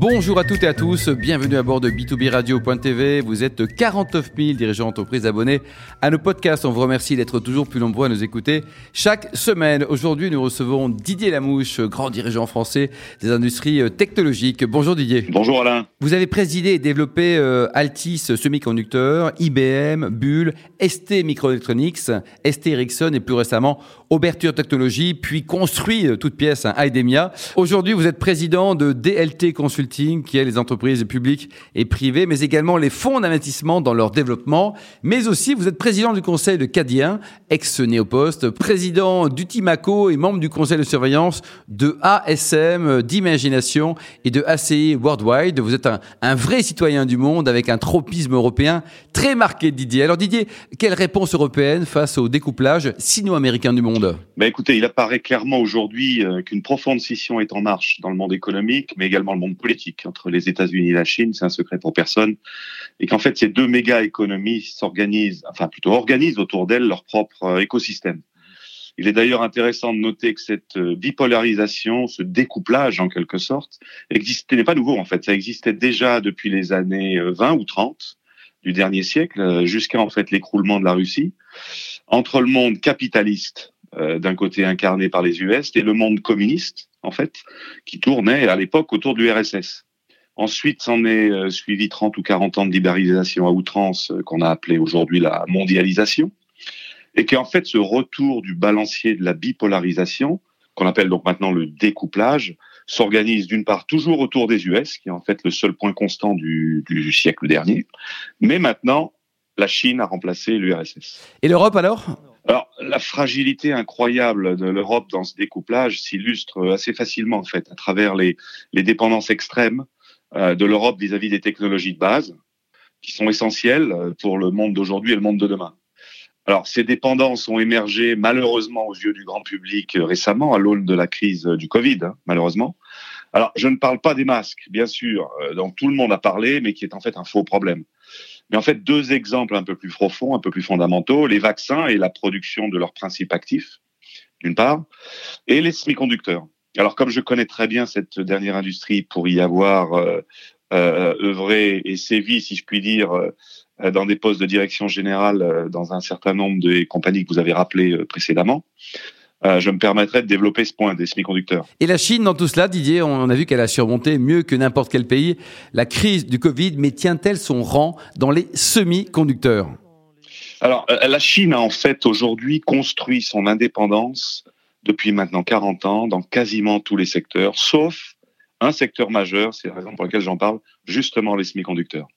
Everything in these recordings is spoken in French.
Bonjour à toutes et à tous, bienvenue à bord de B2B Radio.tv. Vous êtes 49 000 dirigeants d'entreprise abonnés à nos podcasts. On vous remercie d'être toujours plus nombreux à nous écouter chaque semaine. Aujourd'hui, nous recevons Didier Lamouche, grand dirigeant français des industries euh, technologiques. Bonjour Didier. Bonjour Alain. Vous avez présidé et développé euh, Altis Semiconducteurs, IBM, Bull, ST Microelectronics, ST Ericsson et plus récemment Oberture Technologies, puis construit euh, toute pièce un IDEMIA. Aujourd'hui, vous êtes président de DLT Consulting, qui est les entreprises publiques et privées, mais également les fonds d'investissement dans leur développement. Mais aussi, vous êtes président du conseil de Cadien, ex-Néopost, président d'Utimaco et membre du conseil de surveillance de ASM, d'Imagination et de ACI Worldwide. Vous êtes un, un vrai citoyen du monde avec un tropisme européen très marqué, Didier. Alors Didier, quelle réponse européenne face au découplage sino-américain du monde? Bah écoutez, il apparaît clairement aujourd'hui euh, qu'une profonde scission est en marche dans le monde économique, mais également le monde politique entre les États-Unis et la Chine. C'est un secret pour personne, et qu'en fait ces deux méga économies s'organisent, enfin plutôt organisent autour d'elles leur propre euh, écosystème. Il est d'ailleurs intéressant de noter que cette euh, bipolarisation, ce découplage en quelque sorte, existait n'est pas nouveau en fait. Ça existait déjà depuis les années 20 ou 30 du dernier siècle, jusqu'à en fait l'écroulement de la Russie, entre le monde capitaliste euh, d'un côté incarné par les US, et le monde communiste, en fait, qui tournait à l'époque autour de l'URSS. Ensuite, s'en est euh, suivi 30 ou 40 ans de libéralisation à outrance euh, qu'on a appelé aujourd'hui la mondialisation, et qui en fait ce retour du balancier de la bipolarisation, qu'on appelle donc maintenant le découplage, s'organise d'une part toujours autour des US, qui est en fait le seul point constant du, du siècle dernier, mais maintenant la Chine a remplacé l'URSS. Et l'Europe alors? Alors, la fragilité incroyable de l'Europe dans ce découplage s'illustre assez facilement, en fait, à travers les, les dépendances extrêmes euh, de l'Europe vis-à-vis des technologies de base, qui sont essentielles pour le monde d'aujourd'hui et le monde de demain. Alors, ces dépendances ont émergé malheureusement aux yeux du grand public récemment, à l'aune de la crise du Covid, hein, malheureusement. Alors, je ne parle pas des masques, bien sûr, euh, dont tout le monde a parlé, mais qui est en fait un faux problème. Mais en fait, deux exemples un peu plus profonds, un peu plus fondamentaux, les vaccins et la production de leurs principes actifs, d'une part, et les semi-conducteurs. Alors, comme je connais très bien cette dernière industrie pour y avoir euh, euh, œuvré et sévi, si je puis dire, euh, dans des postes de direction générale dans un certain nombre de compagnies que vous avez rappelées précédemment, euh, je me permettrai de développer ce point des semi-conducteurs. Et la Chine, dans tout cela, Didier, on a vu qu'elle a surmonté mieux que n'importe quel pays la crise du Covid, mais tient-elle son rang dans les semi-conducteurs? Alors, euh, la Chine a en fait aujourd'hui construit son indépendance depuis maintenant 40 ans dans quasiment tous les secteurs, sauf un secteur majeur, c'est la raison pour laquelle j'en parle, justement les semi-conducteurs.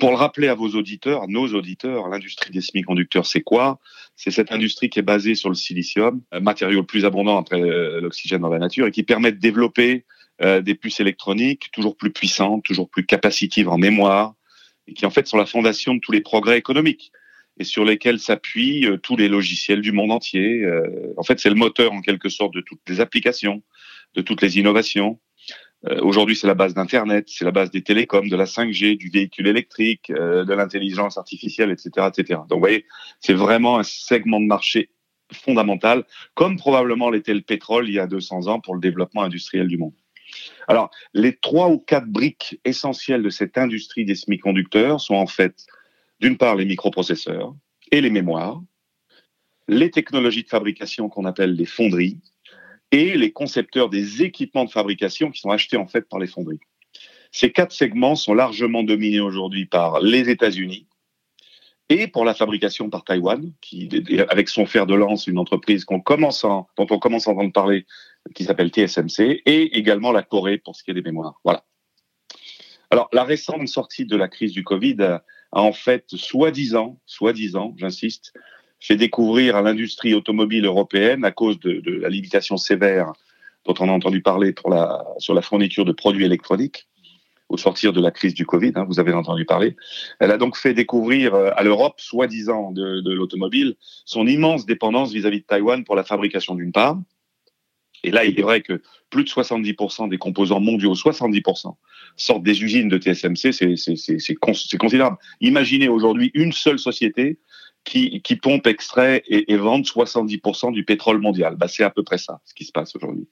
Pour le rappeler à vos auditeurs, nos auditeurs, l'industrie des semi-conducteurs, c'est quoi? C'est cette industrie qui est basée sur le silicium, matériau le plus abondant après euh, l'oxygène dans la nature, et qui permet de développer euh, des puces électroniques toujours plus puissantes, toujours plus capacitives en mémoire, et qui en fait sont la fondation de tous les progrès économiques et sur lesquels s'appuient euh, tous les logiciels du monde entier. En fait, c'est le moteur en quelque sorte de toutes les applications, de toutes les innovations. Euh, Aujourd'hui, c'est la base d'Internet, c'est la base des télécoms, de la 5G, du véhicule électrique, euh, de l'intelligence artificielle, etc., etc. Donc, vous voyez, c'est vraiment un segment de marché fondamental, comme probablement l'était le pétrole il y a 200 ans pour le développement industriel du monde. Alors, les trois ou quatre briques essentielles de cette industrie des semi-conducteurs sont en fait, d'une part, les microprocesseurs et les mémoires, les technologies de fabrication qu'on appelle les fonderies, et les concepteurs des équipements de fabrication qui sont achetés en fait par les fonderies. Ces quatre segments sont largement dominés aujourd'hui par les États-Unis et pour la fabrication par Taïwan, qui avec son fer de lance, une entreprise dont on commence à entendre parler, qui s'appelle TSMC, et également la Corée pour ce qui est des mémoires. Voilà. Alors la récente sortie de la crise du Covid a, a en fait soi-disant, soi-disant, j'insiste, fait découvrir à l'industrie automobile européenne, à cause de, la limitation sévère dont on a entendu parler pour la, sur la fourniture de produits électroniques au sortir de la crise du Covid, hein, vous avez entendu parler. Elle a donc fait découvrir euh, à l'Europe, soi-disant de, de l'automobile, son immense dépendance vis-à-vis -vis de Taïwan pour la fabrication d'une part. Et là, il est vrai que plus de 70% des composants mondiaux, 70%, sortent des usines de TSMC, c'est considérable. Imaginez aujourd'hui une seule société qui, qui pompent, extraient et, et vendent 70% du pétrole mondial. Bah, c'est à peu près ça, ce qui se passe aujourd'hui.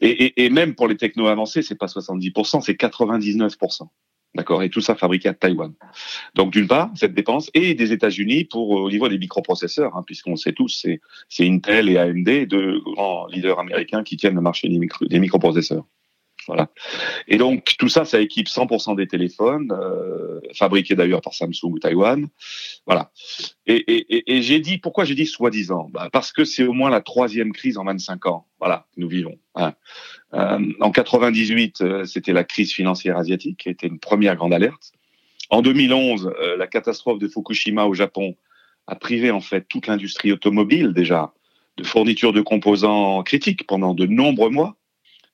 Et, même pour les technos avancés, c'est pas 70%, c'est 99%. D'accord? Et tout ça fabriqué à Taïwan. Donc d'une part, cette dépense, et des États-Unis pour au niveau des microprocesseurs, hein, puisqu'on sait tous, c'est Intel et AMD, deux grands leaders américains qui tiennent le marché des microprocesseurs. Voilà. Et donc tout ça, ça équipe 100% des téléphones, euh, fabriqués d'ailleurs par Samsung ou Taïwan. Voilà. Et, j'ai dit, pourquoi j'ai dit soi-disant? Bah Parce que c'est au moins la troisième crise en 25 ans. Voilà, que nous vivons. Hein. Euh, en 98, euh, c'était la crise financière asiatique, qui était une première grande alerte. En 2011, euh, la catastrophe de Fukushima au Japon a privé en fait toute l'industrie automobile déjà de fourniture de composants critiques pendant de nombreux mois.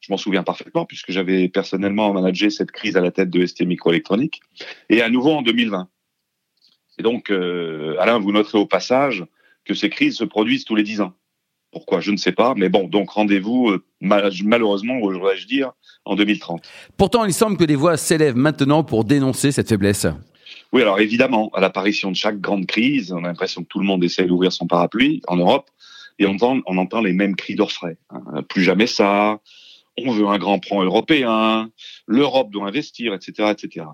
Je m'en souviens parfaitement puisque j'avais personnellement managé cette crise à la tête de ST Microélectronique. Et à nouveau en 2020. Et donc, euh, Alain, vous noterez au passage que ces crises se produisent tous les dix ans. Pourquoi? Je ne sais pas. Mais bon, donc rendez-vous, euh, malheureusement, je dire, en 2030. Pourtant, il semble que des voix s'élèvent maintenant pour dénoncer cette faiblesse. Oui, alors évidemment, à l'apparition de chaque grande crise, on a l'impression que tout le monde essaie d'ouvrir son parapluie en Europe et on entend, on entend les mêmes cris d'orfraie. Hein. Plus jamais ça, on veut un grand plan européen, l'Europe doit investir, etc., etc.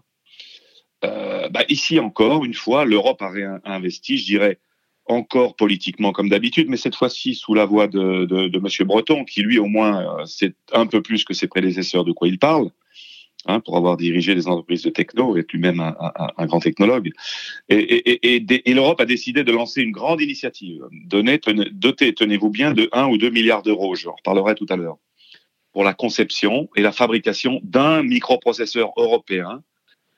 Euh, bah ici encore, une fois, l'Europe a réinvesti, je dirais, encore politiquement comme d'habitude, mais cette fois-ci sous la voix de, de, de Monsieur Breton, qui lui au moins euh, sait un peu plus que ses prédécesseurs de quoi il parle, hein, pour avoir dirigé des entreprises de techno, est lui-même un, grand technologue. Et l'Europe a décidé de lancer une grande initiative, donner, tenez, doter, tenez-vous bien, de 1 ou 2 milliards d'euros, je en reparlerai tout à l'heure, pour la conception et la fabrication d'un microprocesseur européen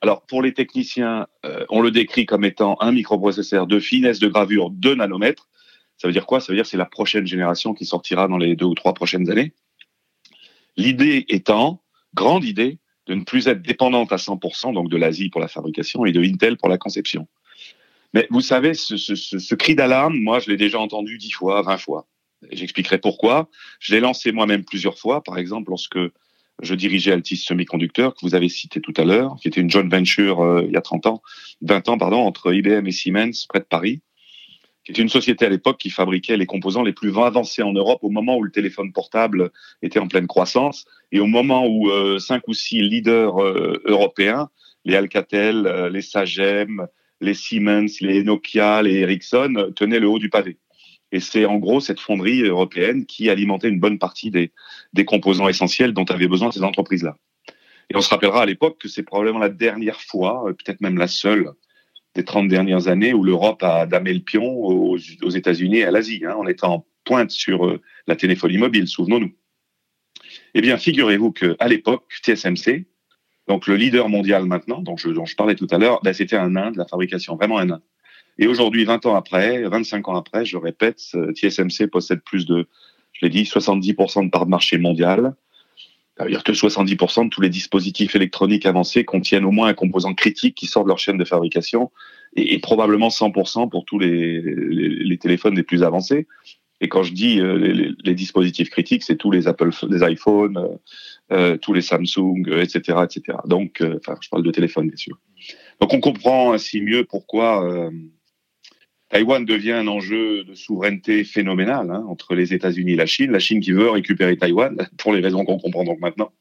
alors, pour les techniciens, euh, on le décrit comme étant un microprocesseur de finesse de gravure de nanomètres. Ça veut dire quoi? Ça veut dire que c'est la prochaine génération qui sortira dans les deux ou trois prochaines années. L'idée étant, grande idée, de ne plus être dépendante à 100% donc de l'Asie pour la fabrication et de Intel pour la conception. Mais vous savez, ce, ce, ce cri d'alarme, moi, je l'ai déjà entendu dix fois, vingt fois. J'expliquerai pourquoi. Je l'ai lancé moi-même plusieurs fois, par exemple, lorsque je dirigeais Altis Semiconductor, que vous avez cité tout à l'heure, qui était une joint venture euh, il y a 30 ans, 20 ans, pardon, entre IBM et Siemens, près de Paris, qui était une société à l'époque qui fabriquait les composants les plus avancés en Europe au moment où le téléphone portable était en pleine croissance et au moment où euh, cinq ou six leaders euh, européens, les Alcatel, les Sagem, les Siemens, les Nokia, les Ericsson, tenaient le haut du pavé. Et c'est en gros cette fonderie européenne qui alimentait une bonne partie des, composants essentiels dont avaient besoin ces entreprises-là. Et on se rappellera à l'époque que c'est probablement la dernière fois, euh, peut-être même la seule, des 30 dernières années où l'Europe a damé le pion aux, États-Unis et à l'Asie, hein, en étant en pointe sur euh, la téléphonie mobile, souvenons-nous. Eh bien, figurez-vous qu'à l'époque, TSMC, donc le leader mondial maintenant, dont je, dont je parlais tout à l'heure, ben, c'était un nain de la fabrication, vraiment un nain. Et aujourd'hui, 20 ans après, 25 ans après, je répète, TSMC possède plus de, je l'ai dit, 70% de part de marché mondial. Ça veut dire que 70% de tous les dispositifs électroniques avancés contiennent au moins un composant critique qui sort de leur chaîne de fabrication et, et probablement 100% pour tous les, les, les, téléphones les plus avancés. Et quand je dis euh, les, les, dispositifs critiques, c'est tous les Apple, les iPhones, euh, euh tous les Samsung, etc., etc. Donc, euh, je parle de téléphone, bien sûr. Donc, on comprend ainsi mieux pourquoi euh, Taïwan devient un enjeu de souveraineté phénoménal hein, entre les États-Unis et la Chine. La Chine qui veut récupérer Taïwan, pour les raisons qu'on comprend donc maintenant,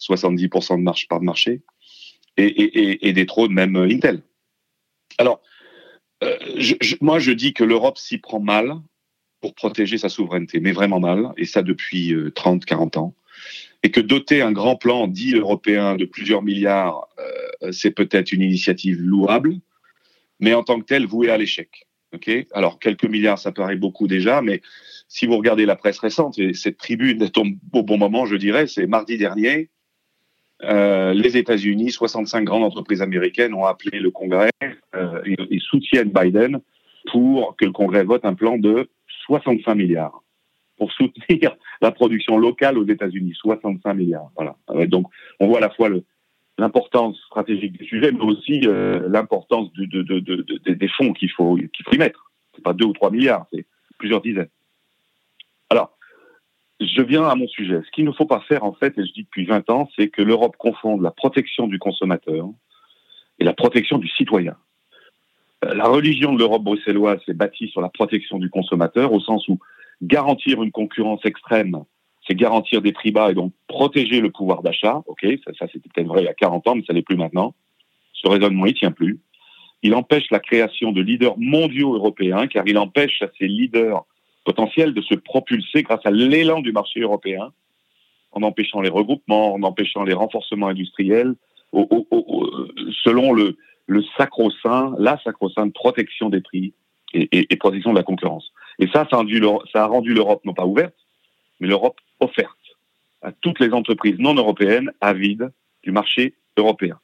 70% de marche par marché, et, et, des trônes même Intel. Alors, euh, je, moi je dis que l'Europe s'y prend mal pour protéger sa souveraineté, mais vraiment mal, et ça depuis euh, 30, 40 ans, et que doter un grand plan dit européen de plusieurs milliards, euh, c'est peut-être une initiative louable, mais en tant que telle vouée à l'échec. Ok, alors quelques milliards, ça paraît beaucoup déjà, mais si vous regardez la presse récente, et cette tribune tombe au bon moment, je dirais, c'est mardi dernier, euh, les États-Unis, 65 grandes entreprises américaines ont appelé le Congrès euh, et, et, soutiennent Biden pour que le Congrès vote un plan de 65 milliards pour soutenir la production locale aux États-Unis. 65 milliards. Voilà. Donc, on voit à la fois le, l'importance stratégique du sujet, mais aussi euh, l'importance de, de, de, des fonds qu'il faut, qu'il faut y mettre. C'est pas deux ou trois milliards, c'est plusieurs dizaines. Alors, je viens à mon sujet. Ce qu'il ne faut pas faire, en fait, et je dis depuis 20 ans, c'est que l'Europe confonde la protection du consommateur et la protection du citoyen. Euh, la religion de l'Europe bruxelloise s'est bâtie sur la protection du consommateur, au sens où garantir une concurrence extrême, c'est garantir des prix bas et donc protéger le pouvoir d'achat. Ok, ça, c'était peut-être vrai il y a 40 ans, mais ça n'est plus maintenant. Ce raisonnement, il tient plus. Il empêche la création de leaders mondiaux européens, car il empêche à ces leaders potentiels de se propulser grâce à l'élan du marché européen, en empêchant les regroupements, en empêchant les renforcements industriels, selon le, sacro-saint, la sacro-sainte protection des prix et, protection de la concurrence. Et ça, ça a rendu l'Europe non pas ouverte, mais l'Europe offerte à toutes les entreprises non européennes avides du marché européen.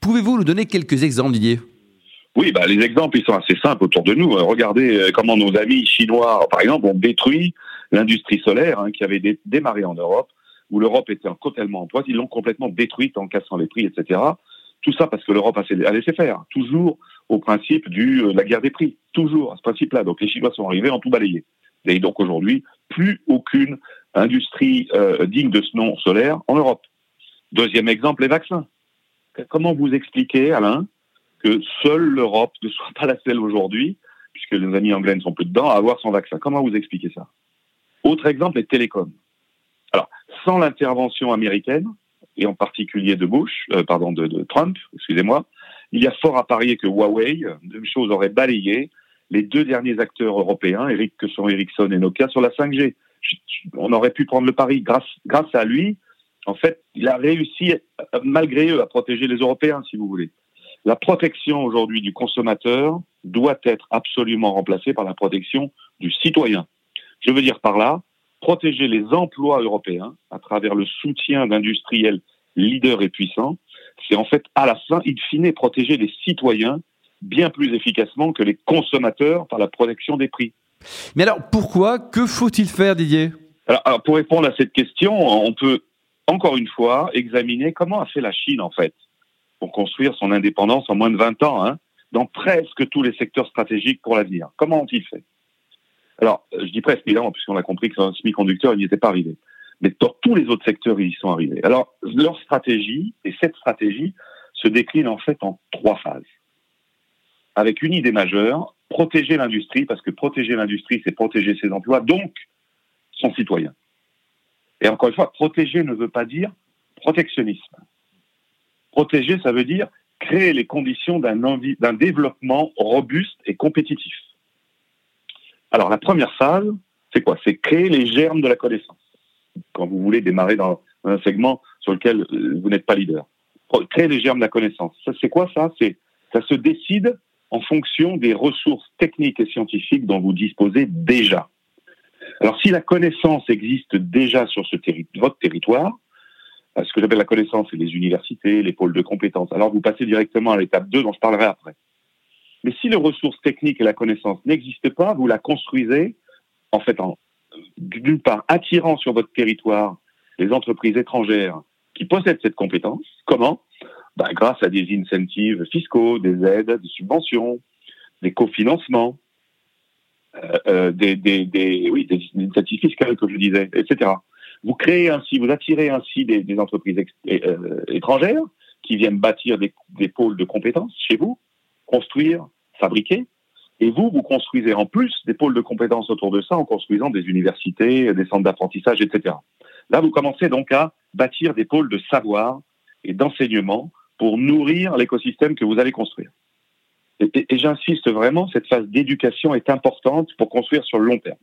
Pouvez-vous nous donner quelques exemples, Didier? Oui, bah, les exemples, ils sont assez simples autour de nous. Regardez euh, comment nos amis chinois, par exemple, ont détruit l'industrie solaire hein, qui avait démarré en Europe, où l'Europe était totalement en poids. Ils l'ont complètement détruite en cassant les prix, etc. Tout ça parce que l'Europe a laissé faire, toujours au principe de euh, la guerre des prix, toujours à ce principe-là. Donc les Chinois sont arrivés en tout balayé. Et donc aujourd'hui, plus aucune industrie euh, digne de ce nom solaire en Europe. Deuxième exemple, les vaccins. Comment vous expliquez, Alain, que seule l'Europe ne soit pas la seule aujourd'hui, puisque les amis anglais ne sont plus dedans, à avoir son vaccin? Comment vous expliquez ça? Autre exemple, les télécoms. Alors, sans l'intervention américaine, et en particulier de Bush, euh, pardon, de, Trump, excusez-moi, il y a fort à parier que Huawei, même chose, aurait balayé les deux derniers acteurs européens, Eric, que sont Ericsson et Nokia, sur la 5G. On aurait pu prendre le pari. Grâce, grâce à lui, en fait, il a réussi, malgré eux, à protéger les Européens, si vous voulez. La protection aujourd'hui du consommateur doit être absolument remplacée par la protection du citoyen. Je veux dire par là, protéger les emplois européens à travers le soutien d'industriels leaders et puissants, c'est en fait à la fin, in fine, protéger les citoyens bien plus efficacement que les consommateurs par la protection des prix. Mais alors pourquoi? Que faut-il faire, Didier? Alors, pour répondre à cette question, on peut encore une fois examiner comment a fait la Chine en fait pour construire son indépendance en moins de 20 ans, hein, dans presque tous les secteurs stratégiques pour l'avenir. Comment ont-ils fait? Alors, je dis presque, évidemment, puisqu'on a compris que un semi-conducteur, il n'y était pas arrivé. Mais dans tous les autres secteurs, ils y sont arrivés. Alors, leur stratégie, et cette stratégie, se décline en fait en trois phases. Avec une idée majeure, protéger l'industrie, parce que protéger l'industrie, c'est protéger ses emplois, donc son citoyen. Et encore une fois, protéger ne veut pas dire protectionnisme. Protéger, ça veut dire créer les conditions d'un développement robuste et compétitif. Alors la première phase, c'est quoi? C'est créer les germes de la connaissance. Quand vous voulez démarrer dans un segment sur lequel euh, vous n'êtes pas leader. Créer les germes de la connaissance. C'est quoi ça? C'est ça se décide en fonction des ressources techniques et scientifiques dont vous disposez déjà. Alors si la connaissance existe déjà sur ce votre territoire, euh, ce que j'appelle la connaissance, c'est les universités, les pôles de compétences. Alors vous passez directement à l'étape 2 dont je parlerai après. Mais si les ressources techniques et la connaissance n'existent pas, vous la construisez en fait d'une part attirant sur votre territoire les entreprises étrangères qui possèdent cette compétence. Comment? Ben, Grâce à des incentives fiscaux, des aides, des subventions, des cofinancements, euh, euh des, des, incentives fiscales, comme je disais, etc. Vous créez ainsi, vous attirez ainsi des, des entreprises euh, étrangères qui viennent bâtir des, des pôles de compétences chez vous, construire, fabriquer. Et vous, vous construisez en plus des pôles de compétences autour de ça en construisant des universités, des centres d'apprentissage, etc. Là, vous commencez donc à bâtir des pôles de savoir et d'enseignement pour nourrir l'écosystème que vous allez construire. Et, j'insiste vraiment, cette phase d'éducation est importante pour construire sur le long terme.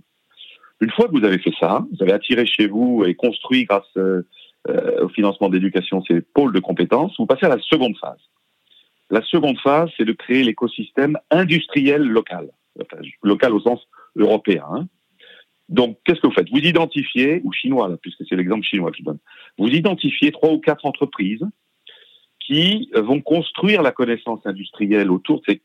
Une fois que vous avez fait ça, vous avez attiré chez vous et construit grâce euh, au financement d'éducation ces pôles de compétences, vous passez à la seconde phase. La seconde phase, c'est de créer l'écosystème industriel local, local au sens européen. Hein. Donc, qu'est-ce que vous faites? Vous identifiez, ou chinois, puisque c'est l'exemple chinois que je donne, vous identifiez trois ou quatre entreprises qui vont construire la connaissance industrielle autour de ces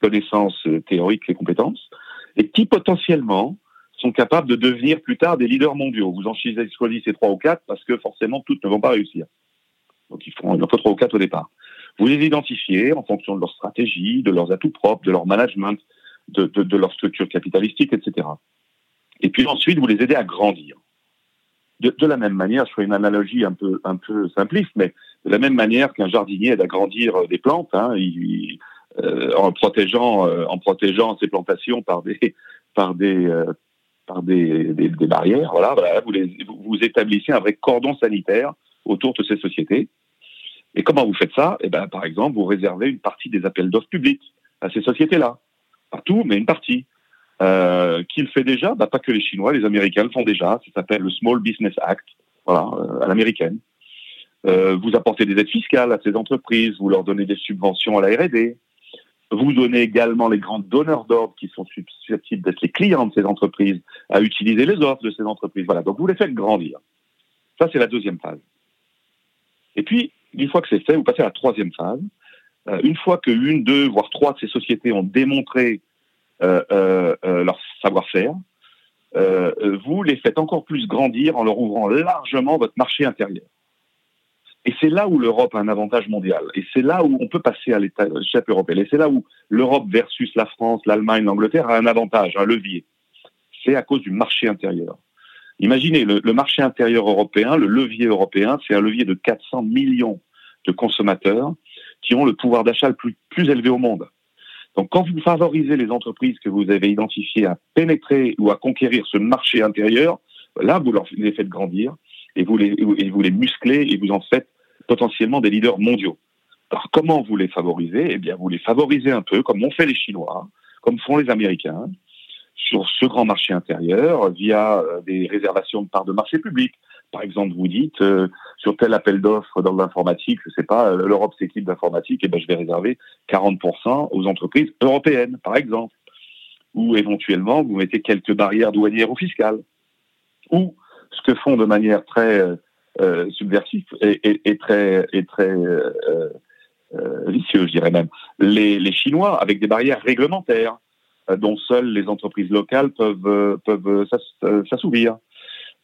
connaissances théoriques et compétences, et qui potentiellement sont capables de devenir plus tard des leaders mondiaux. Vous en choisissez trois ou quatre parce que forcément toutes ne vont pas réussir. Donc il, en faut trois ou quatre au départ. Vous les identifiez en fonction de leur stratégie, de leurs atouts propres, de leur management, de, leur structure capitalistique, etc. Et puis ensuite, vous les aidez à grandir. De, la même manière, je ferai une analogie un peu simpliste, mais de la même manière qu'un jardinier aide à grandir des plantes, hein, il, en protégeant en protégeant ces plantations par des par des par des, des, barrières. Voilà, vous, vous établissez un vrai cordon sanitaire autour de ces sociétés. Et comment vous faites ça? Eh ben, par exemple, vous réservez une partie des appels d'offres publics à ces sociétés-là. Pas tout, mais une partie. Euh, qui le fait déjà? Bah, Pas que les Chinois, les Américains le font déjà. Ça s'appelle le Small Business Act, voilà, euh, à l'américaine. Euh, vous apportez des aides fiscales à ces entreprises, vous leur donnez des subventions à la R&D. Vous donnez également les grands donneurs d'ordre qui sont susceptibles d'être les clients de ces entreprises à utiliser les offres de ces entreprises. Voilà, donc vous les faites grandir. Ça, c'est la deuxième phase. Et puis, une fois que c'est fait, vous passez à la troisième phase. Euh, une fois que une, deux, voire trois de ces sociétés ont démontré euh, leur savoir-faire, vous les faites encore plus grandir en leur ouvrant largement votre marché intérieur. Et c'est là où l'Europe a un avantage mondial. Et c'est là où on peut passer à l'état chef européen. Et c'est là où l'Europe versus la France, l'Allemagne, l'Angleterre a un avantage, un levier. C'est à cause du marché intérieur. Imaginez, le, marché intérieur européen, le levier européen, c'est un levier de 400 millions de consommateurs qui ont le pouvoir d'achat le plus, plus élevé au monde. Donc quand vous favorisez les entreprises que vous avez identifiées à pénétrer ou à conquérir ce marché intérieur, là, vous les faites grandir et vous les, et vous les musclez et vous en faites potentiellement des leaders mondiaux. Alors comment vous les favorisez? Eh bien, vous les favorisez un peu comme ont fait les Chinois, comme font les Américains, sur ce grand marché intérieur via euh, des réservations de parts de marché public. Par exemple, vous dites euh, sur tel appel d'offres dans l'informatique, je sais pas, euh, l'Europe s'équipe d'informatique, et eh ben je vais réserver 40% aux entreprises européennes, par exemple. Ou éventuellement, vous mettez quelques barrières douanières ou fiscales. Ou ce que font de manière très euh, subversive et, et, très et très vicieux, je dirais même, les, les Chinois avec des barrières réglementaires dont seules les entreprises locales peuvent peuvent s'assouvir.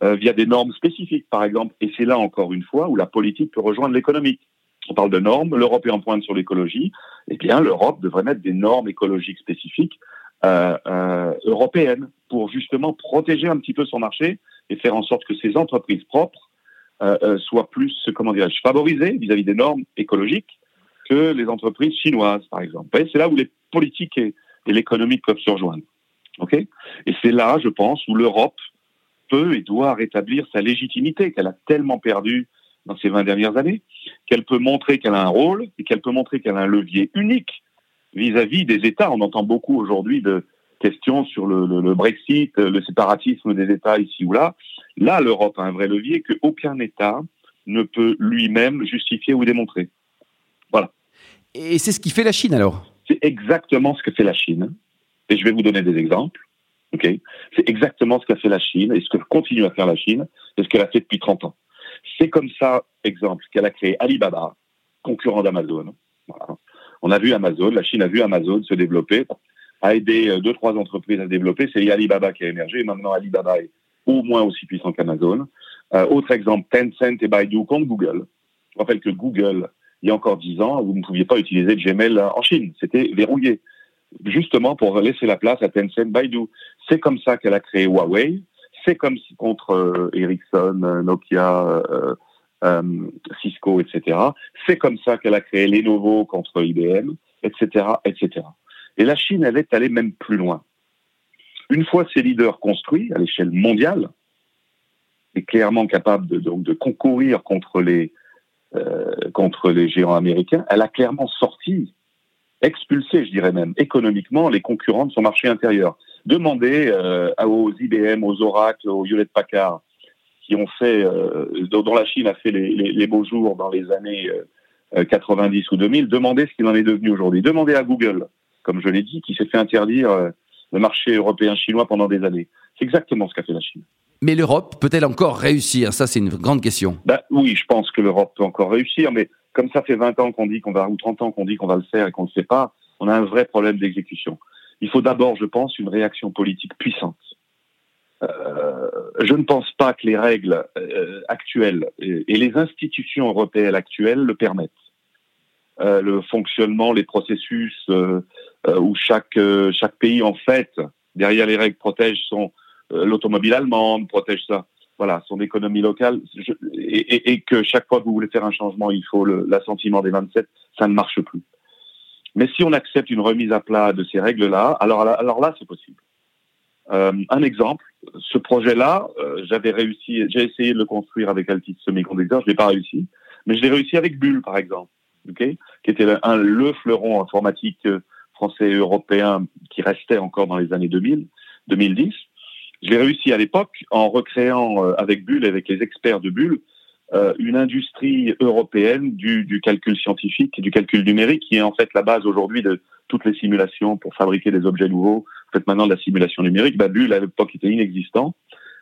Euh, via des normes spécifiques, par exemple. Et c'est là, encore une fois, où la politique peut rejoindre l'économique. On parle de normes, l'Europe est en pointe sur l'écologie. Eh bien, l'Europe devrait mettre des normes écologiques spécifiques euh, euh, européennes pour justement protéger un petit peu son marché et faire en sorte que ces entreprises propres soient plus, comment dirais-je, vis-à-vis des normes écologiques que les entreprises chinoises, par exemple. C'est là où les politiques et, et l'économique peuvent se rejoindre. Ok? Et c'est là, je pense, où l'Europe peut et doit rétablir sa légitimité qu'elle a tellement perdue dans ces 20 dernières années, qu'elle peut montrer qu'elle a un rôle et qu'elle peut montrer qu'elle a un levier unique vis-à-vis des États. On entend beaucoup aujourd'hui de questions sur le, Brexit, le séparatisme des États ici ou là. Là, l'Europe a un vrai levier que aucun État ne peut lui-même justifier ou démontrer. Voilà. Et c'est ce qui fait la Chine alors? C'est exactement ce que fait la Chine. Et je vais vous donner des exemples c'est exactement ce qu'a fait la Chine et ce que continue à faire la Chine et ce qu'elle a fait depuis 30 ans. C'est comme ça, exemple, qu'elle a créé Alibaba, concurrent d'Amazon. On a vu Amazon, la Chine a vu Amazon se développer, a aidé euh, deux, trois entreprises à se développer. C'est Alibaba qui a émergé. maintenant, Alibaba est au moins aussi puissant qu'Amazon. Euh, autre exemple, Tencent et Baidu contre Google. Je rappelle que Google, il y a encore 10 ans, vous ne pouviez pas utiliser Gmail en Chine. C'était verrouillé justement pour laisser la place à Tencent Baidu. C'est comme ça qu'elle a créé Huawei. C'est comme si contre euh, Ericsson, euh, Nokia, euh, Cisco, etc. C'est comme ça qu'elle a créé Lenovo contre IBM, etc., etc. Et la Chine, elle est allée même plus loin. Une fois ces leaders construits à l'échelle mondiale, et clairement capable de, concourir contre les, contre les géants américains, elle a clairement sorti expulser, je dirais même, économiquement les concurrents de son marché intérieur. Demandez euh, aux IBM, aux Oracle, aux Hewlett Packard, qui ont fait, euh, dont la Chine a fait les, beaux jours dans les années 90 euh, ou 2000, demandez ce qu'il en est devenu aujourd'hui. Demandez à Google, comme je l'ai dit, qui s'est fait interdire le marché européen chinois pendant des années. C'est exactement ce qu'a fait la Chine. Mais l'Europe peut-elle encore réussir? Ça, c'est une grande question. Ben, oui, je pense que l'Europe peut encore réussir, mais comme ça fait 20 ans qu'on dit qu'on va, ou 30 ans qu'on dit qu'on va le faire et qu'on ne le sait pas, on a un vrai problème d'exécution. Il faut d'abord, je pense, une réaction politique puissante. Euh, je ne pense pas que les règles euh, actuelles et, les institutions européennes actuelles le permettent. Euh, le fonctionnement, les processus où chaque chaque pays en fait derrière les règles protège son l'automobile allemande, protège ça voilà, son économie locale, et, que chaque fois que vous voulez faire un changement, il faut l'assentiment des 27, ça ne marche plus. Mais si on accepte une remise à plat de ces règles-là, alors, alors là, c'est possible. Euh, un exemple, ce projet-là, euh, j'avais réussi, j'ai essayé de le construire avec Altis Semiconductor, je l'ai pas réussi, mais je l'ai réussi avec Bull, par exemple, okay qui était un, le fleuron informatique euh, français et européen qui restait encore dans les années 2000, 2010. Je l'ai réussi à l'époque en recréant euh, avec Bull, avec les experts de Bull, euh, une industrie européenne du, calcul scientifique et du calcul numérique qui est en fait la base aujourd'hui de toutes les simulations pour fabriquer des objets nouveaux. Vous faites maintenant de la simulation numérique. Bah, Bull à l'époque était inexistant.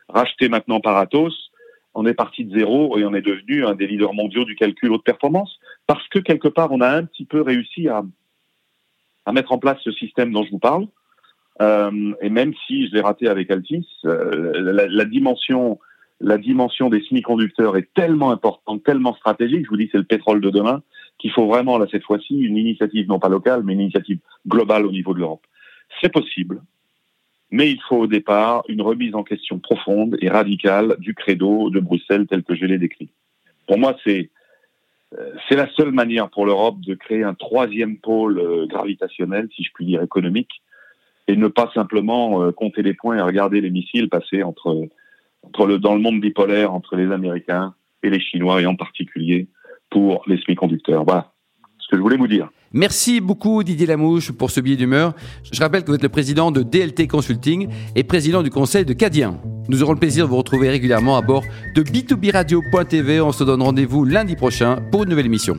Racheté maintenant par Atos, on est parti de zéro et on est devenu un des leaders mondiaux du calcul haute performance parce que quelque part on a un petit peu réussi à, à mettre en place ce système dont je vous parle. Euh, et même si je l'ai raté avec Altis, euh, la, la, dimension la dimension des semi-conducteurs est tellement importante, tellement stratégique, je vous dis c'est le pétrole de demain, qu'il faut vraiment, là, cette fois-ci, une initiative non pas locale, mais une initiative globale au niveau de l'Europe. C'est possible, mais il faut au départ une remise en question profonde et radicale du credo de Bruxelles tel que je l'ai décrit. Pour moi, c'est c'est la seule manière pour l'Europe de créer un troisième pôle euh, gravitationnel, si je puis dire économique, et ne pas simplement euh, compter les points et regarder les missiles passer entre le, dans le monde bipolaire entre les Américains et les Chinois, et en particulier pour les semi-conducteurs. Voilà je voulais vous dire. Merci beaucoup Didier Lamouche pour ce billet d'humeur. Je rappelle que vous êtes le président de DLT Consulting et président du conseil de Cadien. Nous aurons le plaisir de vous retrouver régulièrement à bord de B2B Radio.tv. On se donne rendez-vous lundi prochain pour une nouvelle émission.